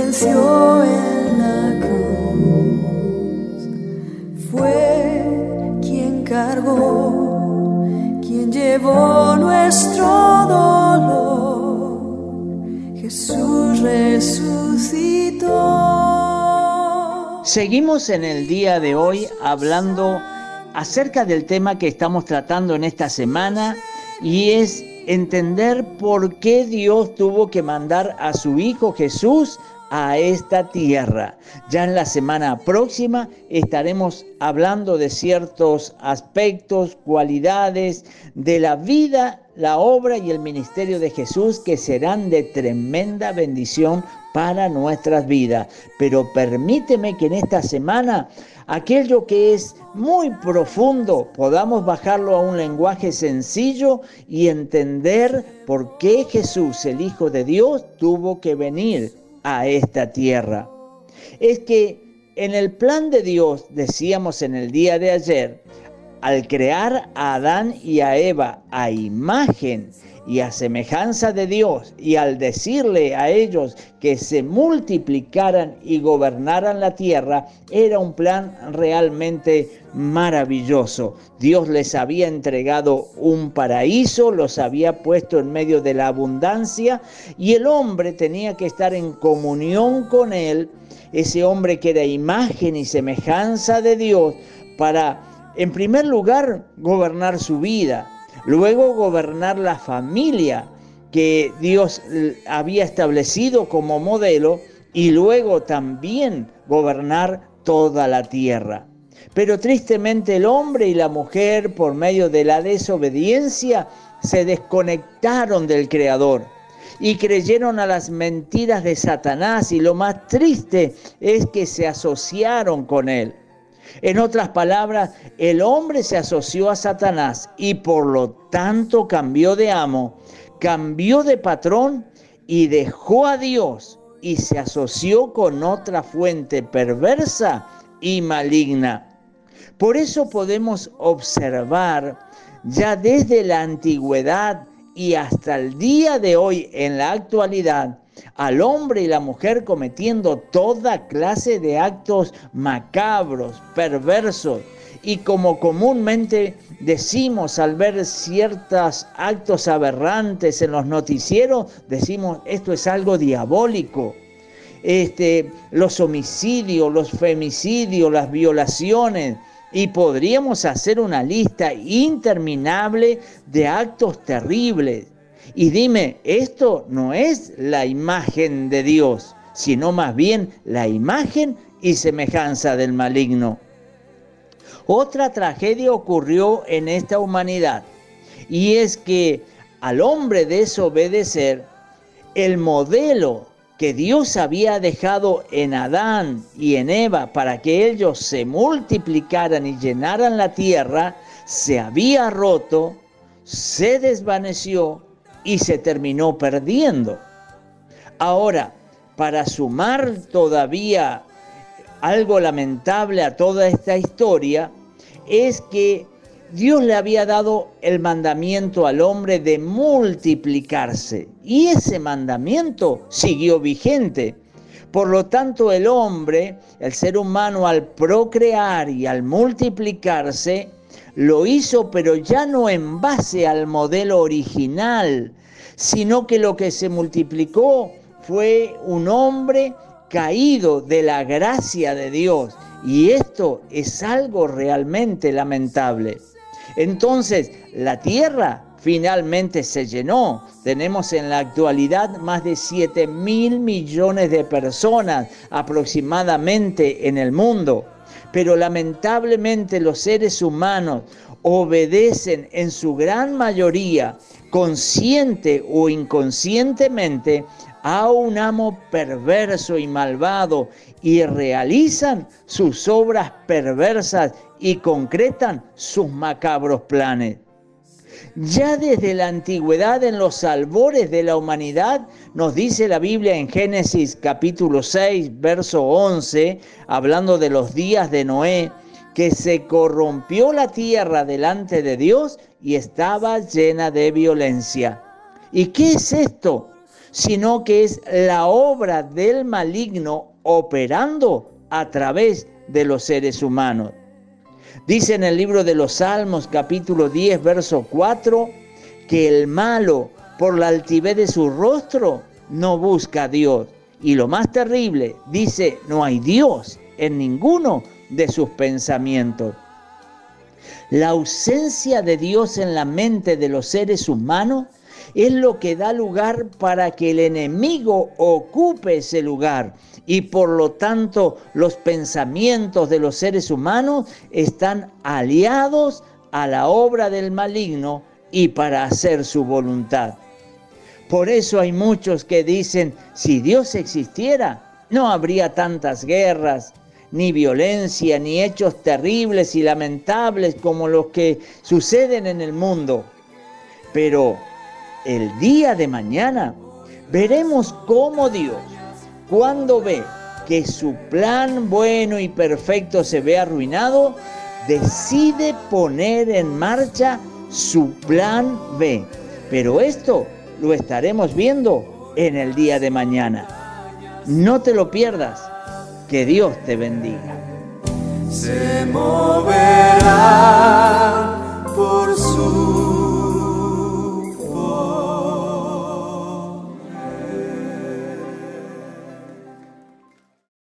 venció en la cruz. Fue quien cargó, quien llevó nuestro dolor. Jesús resucitó. Seguimos en el día de hoy hablando acerca del tema que estamos tratando en esta semana y es entender por qué Dios tuvo que mandar a su Hijo Jesús a esta tierra. Ya en la semana próxima estaremos hablando de ciertos aspectos, cualidades de la vida, la obra y el ministerio de Jesús que serán de tremenda bendición para nuestras vidas. Pero permíteme que en esta semana aquello que es muy profundo podamos bajarlo a un lenguaje sencillo y entender por qué Jesús, el Hijo de Dios, tuvo que venir a esta tierra. Es que en el plan de Dios, decíamos en el día de ayer, al crear a Adán y a Eva a imagen y a semejanza de Dios, y al decirle a ellos que se multiplicaran y gobernaran la tierra, era un plan realmente maravilloso. Dios les había entregado un paraíso, los había puesto en medio de la abundancia, y el hombre tenía que estar en comunión con él, ese hombre que era imagen y semejanza de Dios, para, en primer lugar, gobernar su vida, luego gobernar la familia que Dios había establecido como modelo y luego también gobernar toda la tierra. Pero tristemente el hombre y la mujer, por medio de la desobediencia, se desconectaron del Creador y creyeron a las mentiras de Satanás y lo más triste es que se asociaron con él. En otras palabras, el hombre se asoció a Satanás y por lo tanto cambió de amo, cambió de patrón y dejó a Dios y se asoció con otra fuente perversa y maligna. Por eso podemos observar ya desde la antigüedad y hasta el día de hoy en la actualidad al hombre y la mujer cometiendo toda clase de actos macabros, perversos, y como comúnmente decimos al ver ciertos actos aberrantes en los noticieros, decimos esto es algo diabólico. Este, los homicidios, los femicidios, las violaciones, y podríamos hacer una lista interminable de actos terribles. Y dime, esto no es la imagen de Dios, sino más bien la imagen y semejanza del maligno. Otra tragedia ocurrió en esta humanidad y es que al hombre desobedecer, el modelo que Dios había dejado en Adán y en Eva para que ellos se multiplicaran y llenaran la tierra, se había roto, se desvaneció y se terminó perdiendo. Ahora, para sumar todavía algo lamentable a toda esta historia, es que Dios le había dado el mandamiento al hombre de multiplicarse y ese mandamiento siguió vigente. Por lo tanto, el hombre, el ser humano, al procrear y al multiplicarse, lo hizo, pero ya no en base al modelo original, sino que lo que se multiplicó fue un hombre caído de la gracia de Dios. Y esto es algo realmente lamentable. Entonces, la tierra finalmente se llenó. Tenemos en la actualidad más de 7 mil millones de personas aproximadamente en el mundo. Pero lamentablemente los seres humanos obedecen en su gran mayoría, consciente o inconscientemente, a un amo perverso y malvado y realizan sus obras perversas y concretan sus macabros planes. Ya desde la antigüedad, en los albores de la humanidad, nos dice la Biblia en Génesis capítulo 6, verso 11, hablando de los días de Noé, que se corrompió la tierra delante de Dios y estaba llena de violencia. ¿Y qué es esto? sino que es la obra del maligno operando a través de los seres humanos. Dice en el libro de los Salmos capítulo 10, verso 4, que el malo, por la altivez de su rostro, no busca a Dios. Y lo más terrible, dice, no hay Dios en ninguno de sus pensamientos. La ausencia de Dios en la mente de los seres humanos es lo que da lugar para que el enemigo ocupe ese lugar y por lo tanto los pensamientos de los seres humanos están aliados a la obra del maligno y para hacer su voluntad. Por eso hay muchos que dicen, si Dios existiera, no habría tantas guerras, ni violencia, ni hechos terribles y lamentables como los que suceden en el mundo. Pero el día de mañana veremos cómo Dios, cuando ve que su plan bueno y perfecto se ve arruinado, decide poner en marcha su plan B. Pero esto lo estaremos viendo en el día de mañana. No te lo pierdas. Que Dios te bendiga. Se